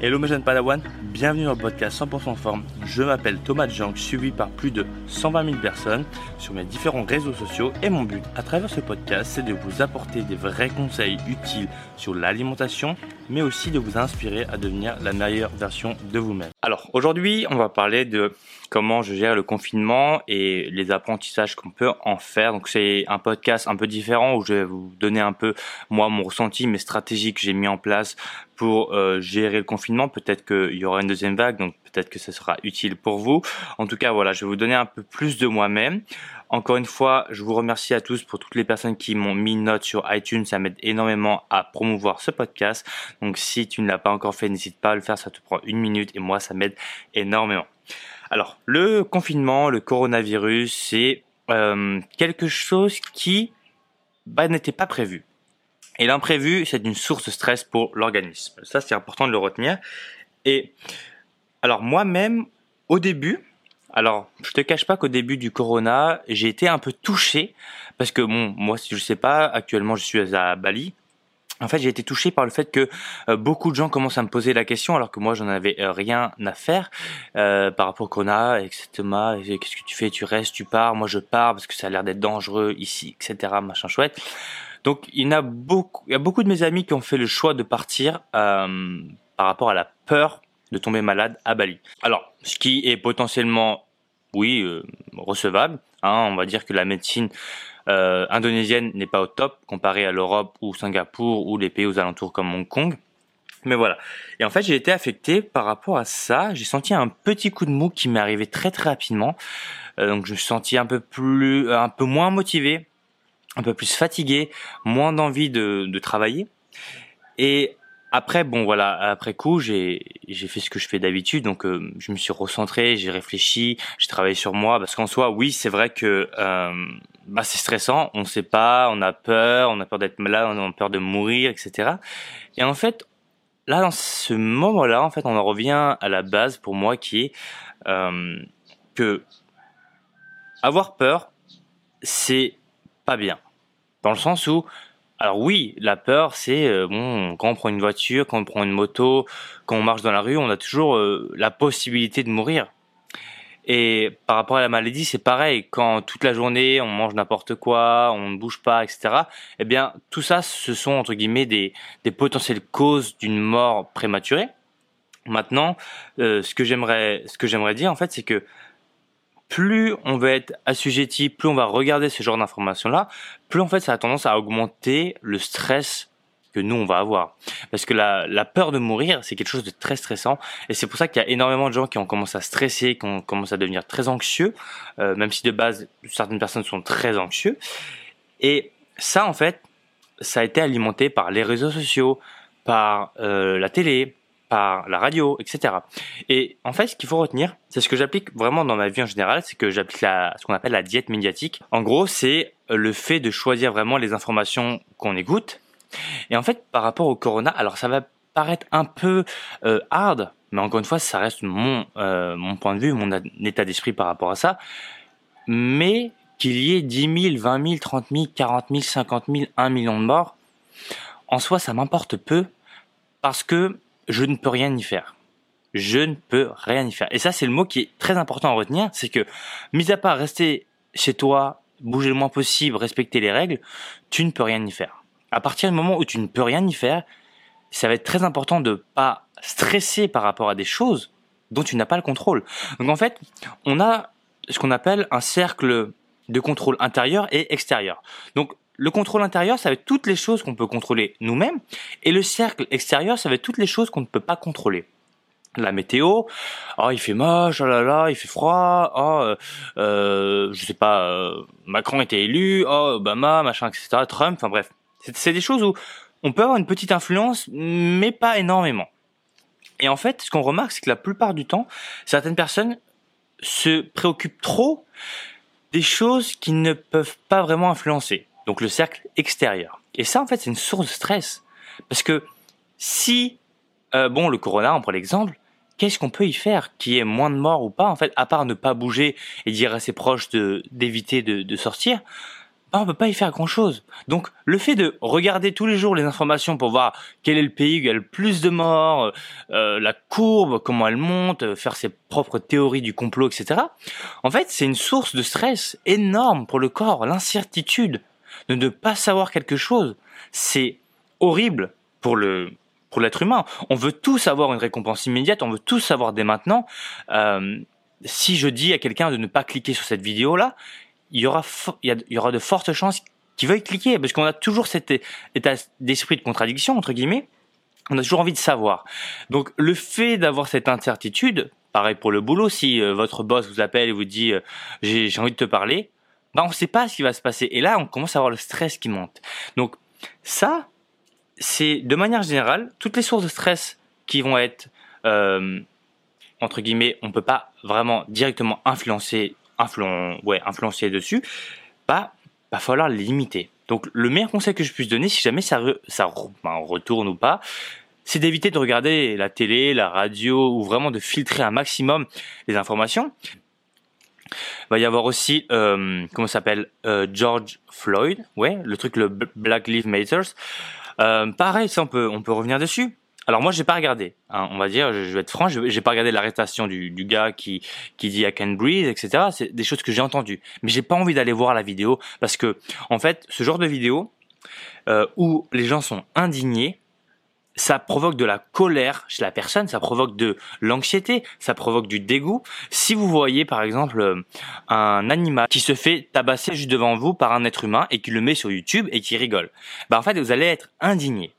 Hello mes jeunes Padawan, bienvenue dans le podcast 100% forme. Je m'appelle Thomas Jank, suivi par plus de 120 000 personnes sur mes différents réseaux sociaux et mon but à travers ce podcast c'est de vous apporter des vrais conseils utiles sur l'alimentation mais aussi de vous inspirer à devenir la meilleure version de vous-même. Alors aujourd'hui on va parler de comment je gère le confinement et les apprentissages qu'on peut en faire. Donc c'est un podcast un peu différent où je vais vous donner un peu moi mon ressenti, mes stratégies que j'ai mis en place pour euh, gérer le confinement. Peut-être qu'il y aura une deuxième vague, donc peut-être que ça sera utile pour vous. En tout cas, voilà, je vais vous donner un peu plus de moi-même. Encore une fois, je vous remercie à tous pour toutes les personnes qui m'ont mis une note sur iTunes. Ça m'aide énormément à promouvoir ce podcast. Donc si tu ne l'as pas encore fait, n'hésite pas à le faire. Ça te prend une minute et moi, ça m'aide énormément. Alors, le confinement, le coronavirus, c'est euh, quelque chose qui bah, n'était pas prévu. Et l'imprévu, c'est une source de stress pour l'organisme. Ça, c'est important de le retenir. Et alors moi-même, au début, alors je te cache pas qu'au début du corona, j'ai été un peu touché parce que bon, moi, si je sais pas, actuellement, je suis à Bali. En fait, j'ai été touché par le fait que euh, beaucoup de gens commencent à me poser la question, alors que moi, j'en avais euh, rien à faire euh, par rapport au corona, etc. Qu'est-ce que tu fais? Tu restes Tu pars Moi, je pars parce que ça a l'air d'être dangereux ici, etc. Machin chouette. Donc il y a beaucoup, il y a beaucoup de mes amis qui ont fait le choix de partir euh, par rapport à la peur de tomber malade à Bali. Alors, ce qui est potentiellement, oui, euh, recevable. Hein, on va dire que la médecine euh, indonésienne n'est pas au top comparé à l'Europe ou Singapour ou les pays aux alentours comme Hong Kong. Mais voilà. Et en fait, j'ai été affecté par rapport à ça. J'ai senti un petit coup de mou qui m'est arrivé très très rapidement. donc je me suis senti un peu plus, un peu moins motivé un peu plus fatigué, moins d'envie de, de travailler. Et après, bon voilà, après coup, j'ai fait ce que je fais d'habitude, donc euh, je me suis recentré, j'ai réfléchi, j'ai travaillé sur moi, parce qu'en soi, oui, c'est vrai que euh, bah, c'est stressant, on ne sait pas, on a peur, on a peur d'être malade, on a peur de mourir, etc. Et en fait, là, dans ce moment-là, en fait, on en revient à la base pour moi, qui est euh, que avoir peur, c'est pas bien. Dans le sens où, alors oui, la peur, c'est euh, bon, quand on prend une voiture, quand on prend une moto, quand on marche dans la rue, on a toujours euh, la possibilité de mourir. Et par rapport à la maladie, c'est pareil. Quand toute la journée on mange n'importe quoi, on ne bouge pas, etc. Eh bien, tout ça, ce sont entre guillemets des, des potentielles causes d'une mort prématurée. Maintenant, euh, ce que j'aimerais, ce que j'aimerais dire en fait, c'est que plus on va être assujetti, plus on va regarder ce genre d'informations-là, plus en fait ça a tendance à augmenter le stress que nous on va avoir. Parce que la, peur de mourir, c'est quelque chose de très stressant, et c'est pour ça qu'il y a énormément de gens qui ont commencé à stresser, qui ont commencé à devenir très anxieux, euh, même si de base certaines personnes sont très anxieux. Et ça en fait, ça a été alimenté par les réseaux sociaux, par euh, la télé, par la radio, etc. Et en fait, ce qu'il faut retenir, c'est ce que j'applique vraiment dans ma vie en général, c'est que j'applique la, ce qu'on appelle la diète médiatique. En gros, c'est le fait de choisir vraiment les informations qu'on écoute. Et en fait, par rapport au corona, alors ça va paraître un peu euh, hard, mais encore une fois, ça reste mon euh, mon point de vue, mon état d'esprit par rapport à ça. Mais qu'il y ait 10 000, 20 000, 30 000, 40 000, 50 000, 1 million de morts, en soi, ça m'importe peu parce que je ne peux rien y faire. Je ne peux rien y faire. Et ça, c'est le mot qui est très important à retenir, c'est que, mis à part rester chez toi, bouger le moins possible, respecter les règles, tu ne peux rien y faire. À partir du moment où tu ne peux rien y faire, ça va être très important de pas stresser par rapport à des choses dont tu n'as pas le contrôle. Donc en fait, on a ce qu'on appelle un cercle de contrôle intérieur et extérieur. Donc le contrôle intérieur, ça va être toutes les choses qu'on peut contrôler nous-mêmes, et le cercle extérieur, ça va être toutes les choses qu'on ne peut pas contrôler. La météo, oh il fait moche, oh là là, il fait froid, oh euh, je sais pas, euh, Macron était élu, oh Obama, machin, etc. Trump, enfin bref, c'est des choses où on peut avoir une petite influence, mais pas énormément. Et en fait, ce qu'on remarque, c'est que la plupart du temps, certaines personnes se préoccupent trop des choses qui ne peuvent pas vraiment influencer donc le cercle extérieur. Et ça, en fait, c'est une source de stress. Parce que si, euh, bon, le corona, on prend l'exemple, qu'est-ce qu'on peut y faire Qui ait moins de morts ou pas, en fait, à part ne pas bouger et dire à ses proches de d'éviter de, de sortir bah, on peut pas y faire grand chose. Donc le fait de regarder tous les jours les informations pour voir quel est le pays où il y a le plus de morts, euh, la courbe, comment elle monte, faire ses propres théories du complot, etc. En fait, c'est une source de stress énorme pour le corps, l'incertitude de ne pas savoir quelque chose. C'est horrible pour le pour l'être humain. On veut tous avoir une récompense immédiate, on veut tous savoir dès maintenant. Euh, si je dis à quelqu'un de ne pas cliquer sur cette vidéo là, il y aura il y, aura de fortes chances qu'il veuille cliquer parce qu'on a toujours cet état d'esprit de contradiction entre guillemets. On a toujours envie de savoir. Donc le fait d'avoir cette incertitude, pareil pour le boulot, si euh, votre boss vous appelle et vous dit euh, j'ai envie de te parler, bah on ne sait pas ce qui va se passer. Et là, on commence à avoir le stress qui monte. Donc ça, c'est de manière générale toutes les sources de stress qui vont être euh, entre guillemets, on peut pas vraiment directement influencer, ouais, influencer dessus. Bah, va falloir les limiter. Donc le meilleur conseil que je puisse donner, si jamais ça, ça ben, retourne ou pas, c'est d'éviter de regarder la télé, la radio, ou vraiment de filtrer un maximum les informations. Il va y avoir aussi, euh, comment s'appelle, euh, George Floyd, ouais, le truc, le Black Lives Matter. Euh, pareil, ça on peut, on peut revenir dessus. Alors moi j'ai pas regardé, hein, on va dire, je, vais être franc, j'ai pas regardé l'arrestation du, du gars qui qui dit I can breathe, etc. C'est des choses que j'ai entendues, mais j'ai pas envie d'aller voir la vidéo parce que en fait ce genre de vidéo euh, où les gens sont indignés, ça provoque de la colère chez la personne, ça provoque de l'anxiété, ça provoque du dégoût. Si vous voyez par exemple euh, un animal qui se fait tabasser juste devant vous par un être humain et qui le met sur YouTube et qui rigole, bah en fait vous allez être indigné.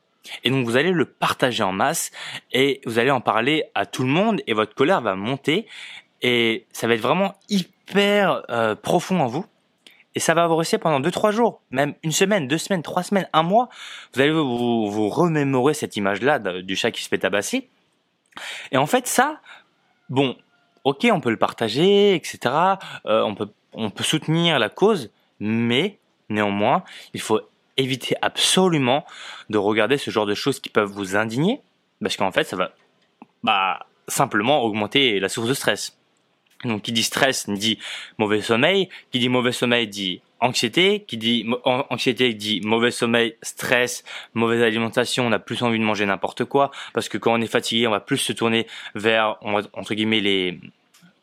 Et donc vous allez le partager en masse et vous allez en parler à tout le monde et votre colère va monter et ça va être vraiment hyper euh, profond en vous et ça va vous rester pendant deux trois jours, même une semaine, deux semaines, trois semaines, un mois. Vous allez vous, vous remémorer cette image-là du chat qui se fait tabasser. Et en fait, ça, bon, ok, on peut le partager, etc. Euh, on peut on peut soutenir la cause, mais néanmoins, il faut éviter absolument de regarder ce genre de choses qui peuvent vous indigner, parce qu'en fait, ça va bah, simplement augmenter la source de stress. Donc qui dit stress dit mauvais sommeil, qui dit mauvais sommeil dit anxiété, qui dit anxiété dit mauvais sommeil, stress, mauvaise alimentation, on a plus envie de manger n'importe quoi parce que quand on est fatigué, on va plus se tourner vers entre guillemets les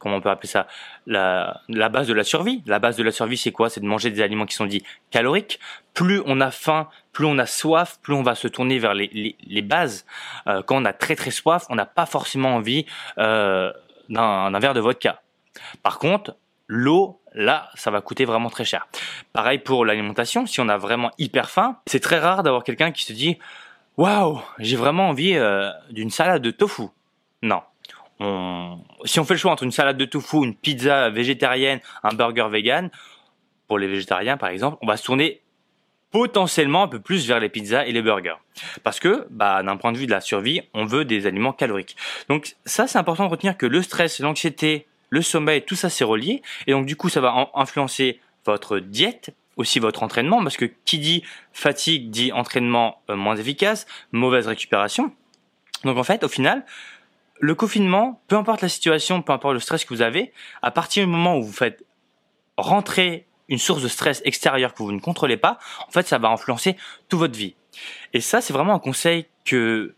comment on peut appeler ça la, la base de la survie. La base de la survie, c'est quoi? C'est de manger des aliments qui sont dits caloriques. Plus on a faim, plus on a soif, plus on va se tourner vers les, les, les bases. Euh, quand on a très très soif, on n'a pas forcément envie euh, d'un verre de vodka. Par contre, l'eau, là, ça va coûter vraiment très cher. Pareil pour l'alimentation, si on a vraiment hyper faim, c'est très rare d'avoir quelqu'un qui se dit Waouh, j'ai vraiment envie euh, d'une salade de tofu. Non. Si on fait le choix entre une salade de tofu, une pizza végétarienne, un burger vegan, pour les végétariens par exemple, on va se tourner potentiellement un peu plus vers les pizzas et les burgers. Parce que, bah, d'un point de vue de la survie, on veut des aliments caloriques. Donc ça, c'est important de retenir que le stress, l'anxiété, le sommeil, tout ça c'est relié. Et donc du coup, ça va influencer votre diète, aussi votre entraînement, parce que qui dit fatigue dit entraînement euh, moins efficace, mauvaise récupération. Donc en fait, au final, le confinement, peu importe la situation, peu importe le stress que vous avez, à partir du moment où vous faites rentrer une source de stress extérieure que vous ne contrôlez pas, en fait, ça va influencer toute votre vie. Et ça, c'est vraiment un conseil que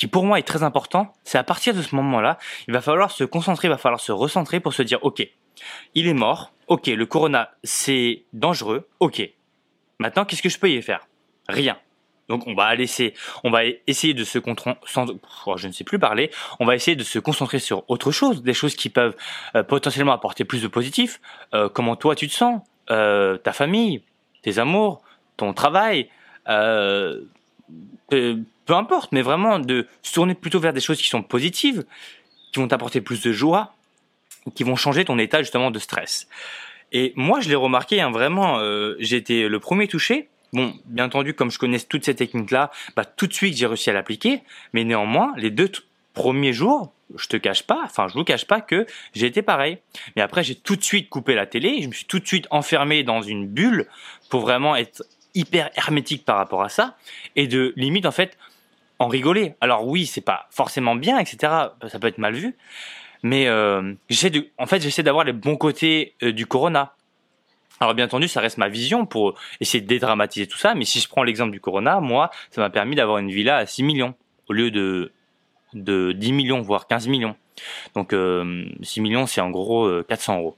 qui pour moi est très important, c'est à partir de ce moment-là, il va falloir se concentrer, il va falloir se recentrer pour se dire, ok, il est mort, ok, le corona c'est dangereux, ok. Maintenant, qu'est-ce que je peux y faire? Rien. Donc on va laisser, on va essayer de se concentrer, oh, je ne sais plus parler, on va essayer de se concentrer sur autre chose, des choses qui peuvent euh, potentiellement apporter plus de positif. Euh, comment toi tu te sens, euh, ta famille, tes amours, ton travail, peu importe, mais vraiment de se tourner plutôt vers des choses qui sont positives, qui vont t'apporter plus de joie, qui vont changer ton état justement de stress. Et moi, je l'ai remarqué, hein, vraiment, euh, été le premier touché. Bon, bien entendu, comme je connais toutes ces techniques-là, bah, tout de suite, j'ai réussi à l'appliquer. Mais néanmoins, les deux premiers jours, je te cache pas, enfin, je vous cache pas que j'ai été pareil. Mais après, j'ai tout de suite coupé la télé, je me suis tout de suite enfermé dans une bulle pour vraiment être hyper hermétique par rapport à ça et de limite en fait en rigoler. Alors oui, c'est pas forcément bien, etc. Ça peut être mal vu, mais euh, j'essaie de, en fait, j'essaie d'avoir les bons côtés euh, du Corona. Alors bien entendu, ça reste ma vision pour essayer de dédramatiser tout ça, mais si je prends l'exemple du Corona, moi, ça m'a permis d'avoir une villa à 6 millions au lieu de, de 10 millions, voire 15 millions. Donc 6 euh, millions, c'est en gros 400 euros.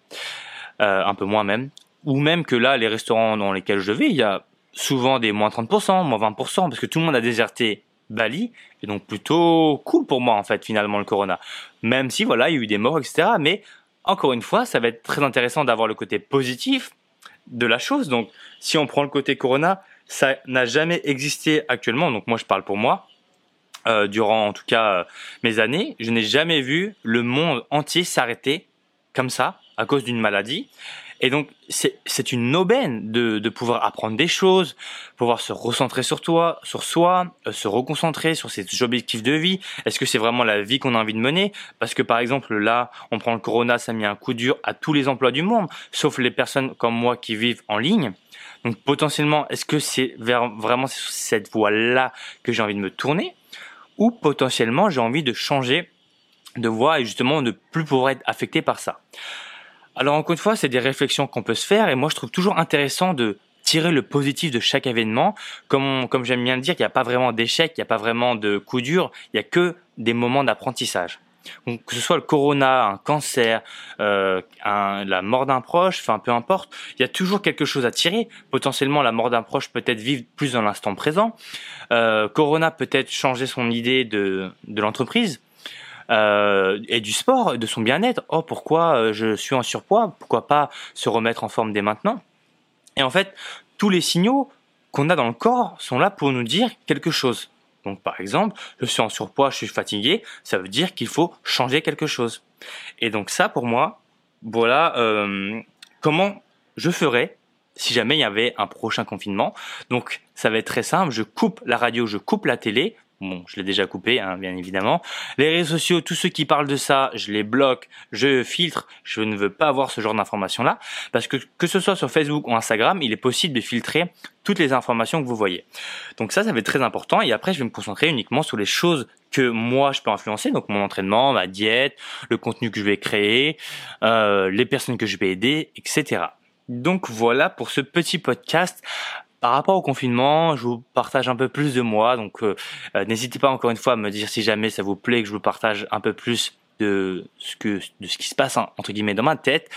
un peu moins même. Ou même que là, les restaurants dans lesquels je vais, il y a souvent des moins 30%, moins 20%, parce que tout le monde a déserté Bali, et donc plutôt cool pour moi en fait finalement le Corona. Même si voilà, il y a eu des morts, etc. Mais encore une fois, ça va être très intéressant d'avoir le côté positif de la chose. Donc si on prend le côté Corona, ça n'a jamais existé actuellement. Donc moi je parle pour moi. Euh, durant en tout cas euh, mes années, je n'ai jamais vu le monde entier s'arrêter comme ça à cause d'une maladie. Et donc, c'est une aubaine de, de, pouvoir apprendre des choses, pouvoir se recentrer sur toi, sur soi, euh, se reconcentrer sur ses objectifs de vie. Est-ce que c'est vraiment la vie qu'on a envie de mener? Parce que par exemple, là, on prend le corona, ça a mis un coup dur à tous les emplois du monde, sauf les personnes comme moi qui vivent en ligne. Donc potentiellement, est-ce que c'est vers vraiment cette voie-là que j'ai envie de me tourner? Ou potentiellement, j'ai envie de changer de voie et justement de plus pouvoir être affecté par ça alors encore une fois, c'est des réflexions qu'on peut se faire et moi je trouve toujours intéressant de tirer le positif de chaque événement. Comme, comme j'aime bien le dire, il n'y a pas vraiment d'échec, il n'y a pas vraiment de coup dur, il n'y a que des moments d'apprentissage. Donc, que ce soit le corona, un cancer, euh, la mort d'un proche, enfin peu importe, il y a toujours quelque chose à tirer. Potentiellement, la mort d'un proche peut-être vivre plus dans l'instant présent. Euh, corona peut-être changer son idée de, de l'entreprise euh, et du sport, de son bien-être. Oh, pourquoi euh, je suis en surpoids? Pourquoi pas se remettre en forme dès maintenant? Et en fait, tous les signaux qu'on a dans le corps sont là pour nous dire quelque chose. Donc par exemple, je suis en surpoids, je suis fatigué, ça veut dire qu'il faut changer quelque chose. Et donc ça, pour moi, voilà euh, comment je ferais si jamais il y avait un prochain confinement. Donc ça va être très simple, je coupe la radio, je coupe la télé, Bon, je l'ai déjà coupé, hein, bien évidemment. Les réseaux sociaux, tous ceux qui parlent de ça, je les bloque, je filtre. Je ne veux pas avoir ce genre d'informations-là. Parce que que ce soit sur Facebook ou Instagram, il est possible de filtrer toutes les informations que vous voyez. Donc ça, ça va être très important. Et après, je vais me concentrer uniquement sur les choses que moi, je peux influencer. Donc mon entraînement, ma diète, le contenu que je vais créer, euh, les personnes que je vais aider, etc. Donc voilà pour ce petit podcast. Par rapport au confinement, je vous partage un peu plus de moi, donc euh, euh, n'hésitez pas encore une fois à me dire si jamais ça vous plaît que je vous partage un peu plus de ce que de ce qui se passe entre guillemets dans ma tête.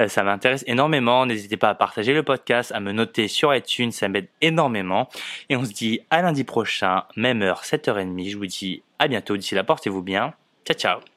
Euh, ça m'intéresse énormément. N'hésitez pas à partager le podcast, à me noter sur iTunes, ça m'aide énormément. Et on se dit à lundi prochain, même heure, 7h30. Je vous dis à bientôt. D'ici là, portez-vous bien. Ciao ciao.